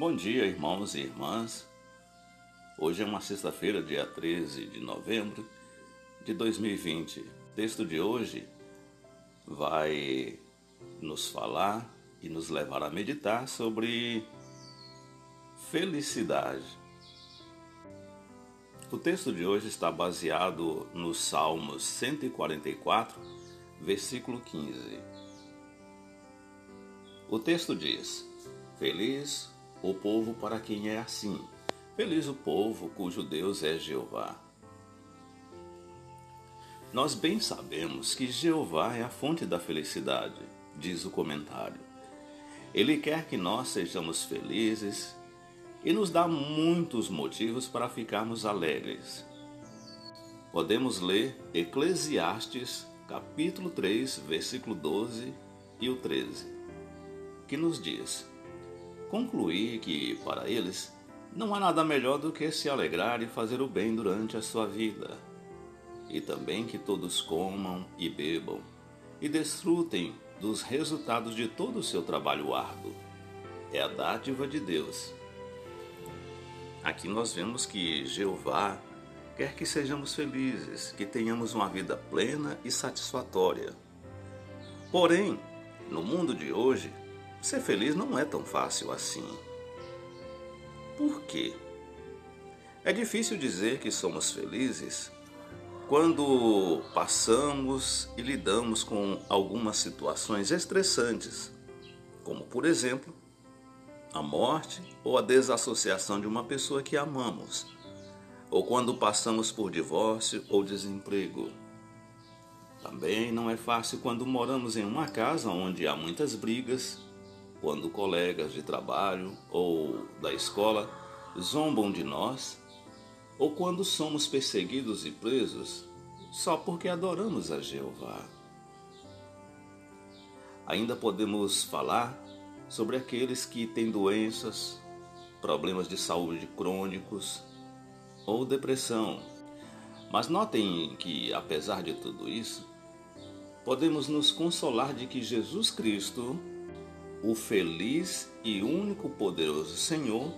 Bom dia, irmãos e irmãs. Hoje é uma sexta-feira, dia 13 de novembro de 2020. O texto de hoje vai nos falar e nos levar a meditar sobre felicidade. O texto de hoje está baseado no Salmos 144, versículo 15. O texto diz: Feliz o povo para quem é assim. Feliz o povo cujo Deus é Jeová. Nós bem sabemos que Jeová é a fonte da felicidade, diz o comentário. Ele quer que nós sejamos felizes e nos dá muitos motivos para ficarmos alegres. Podemos ler Eclesiastes, capítulo 3, versículo 12 e o 13, que nos diz: Concluí que, para eles, não há nada melhor do que se alegrar e fazer o bem durante a sua vida, e também que todos comam e bebam e desfrutem dos resultados de todo o seu trabalho árduo. É a dádiva de Deus Aqui nós vemos que Jeová quer que sejamos felizes, que tenhamos uma vida plena e satisfatória. Porém, no mundo de hoje, ser feliz não é tão fácil assim. Por quê? É difícil dizer que somos felizes quando passamos e lidamos com algumas situações estressantes, como por exemplo, a morte ou a desassociação de uma pessoa que amamos, ou quando passamos por divórcio ou desemprego. Também não é fácil quando moramos em uma casa onde há muitas brigas, quando colegas de trabalho ou da escola zombam de nós, ou quando somos perseguidos e presos só porque adoramos a Jeová. Ainda podemos falar sobre aqueles que têm doenças, problemas de saúde crônicos ou depressão. Mas notem que, apesar de tudo isso, podemos nos consolar de que Jesus Cristo, o feliz e único poderoso Senhor,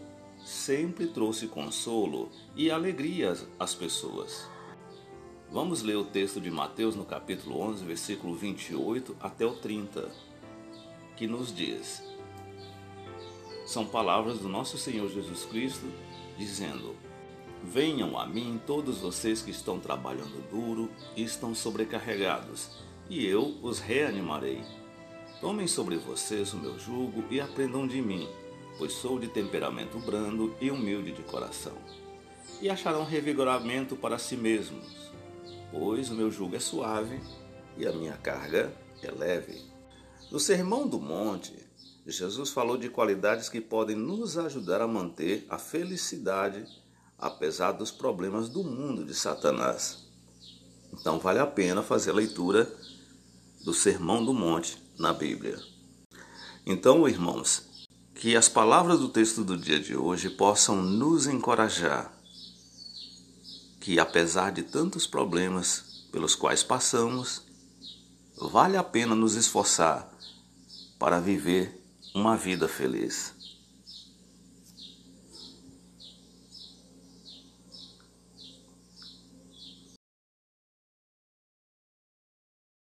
sempre trouxe consolo e alegria às pessoas. Vamos ler o texto de Mateus no capítulo 11, versículo 28 até o 30, que nos diz: são palavras do nosso Senhor Jesus Cristo dizendo: Venham a mim todos vocês que estão trabalhando duro e estão sobrecarregados, e eu os reanimarei. Tomem sobre vocês o meu jugo e aprendam de mim, pois sou de temperamento brando e humilde de coração. E acharão revigoramento para si mesmos, pois o meu jugo é suave e a minha carga é leve. No Sermão do Monte, Jesus falou de qualidades que podem nos ajudar a manter a felicidade apesar dos problemas do mundo de Satanás. Então vale a pena fazer a leitura do Sermão do Monte na Bíblia. Então, irmãos, que as palavras do texto do dia de hoje possam nos encorajar que apesar de tantos problemas pelos quais passamos, vale a pena nos esforçar para viver uma vida feliz.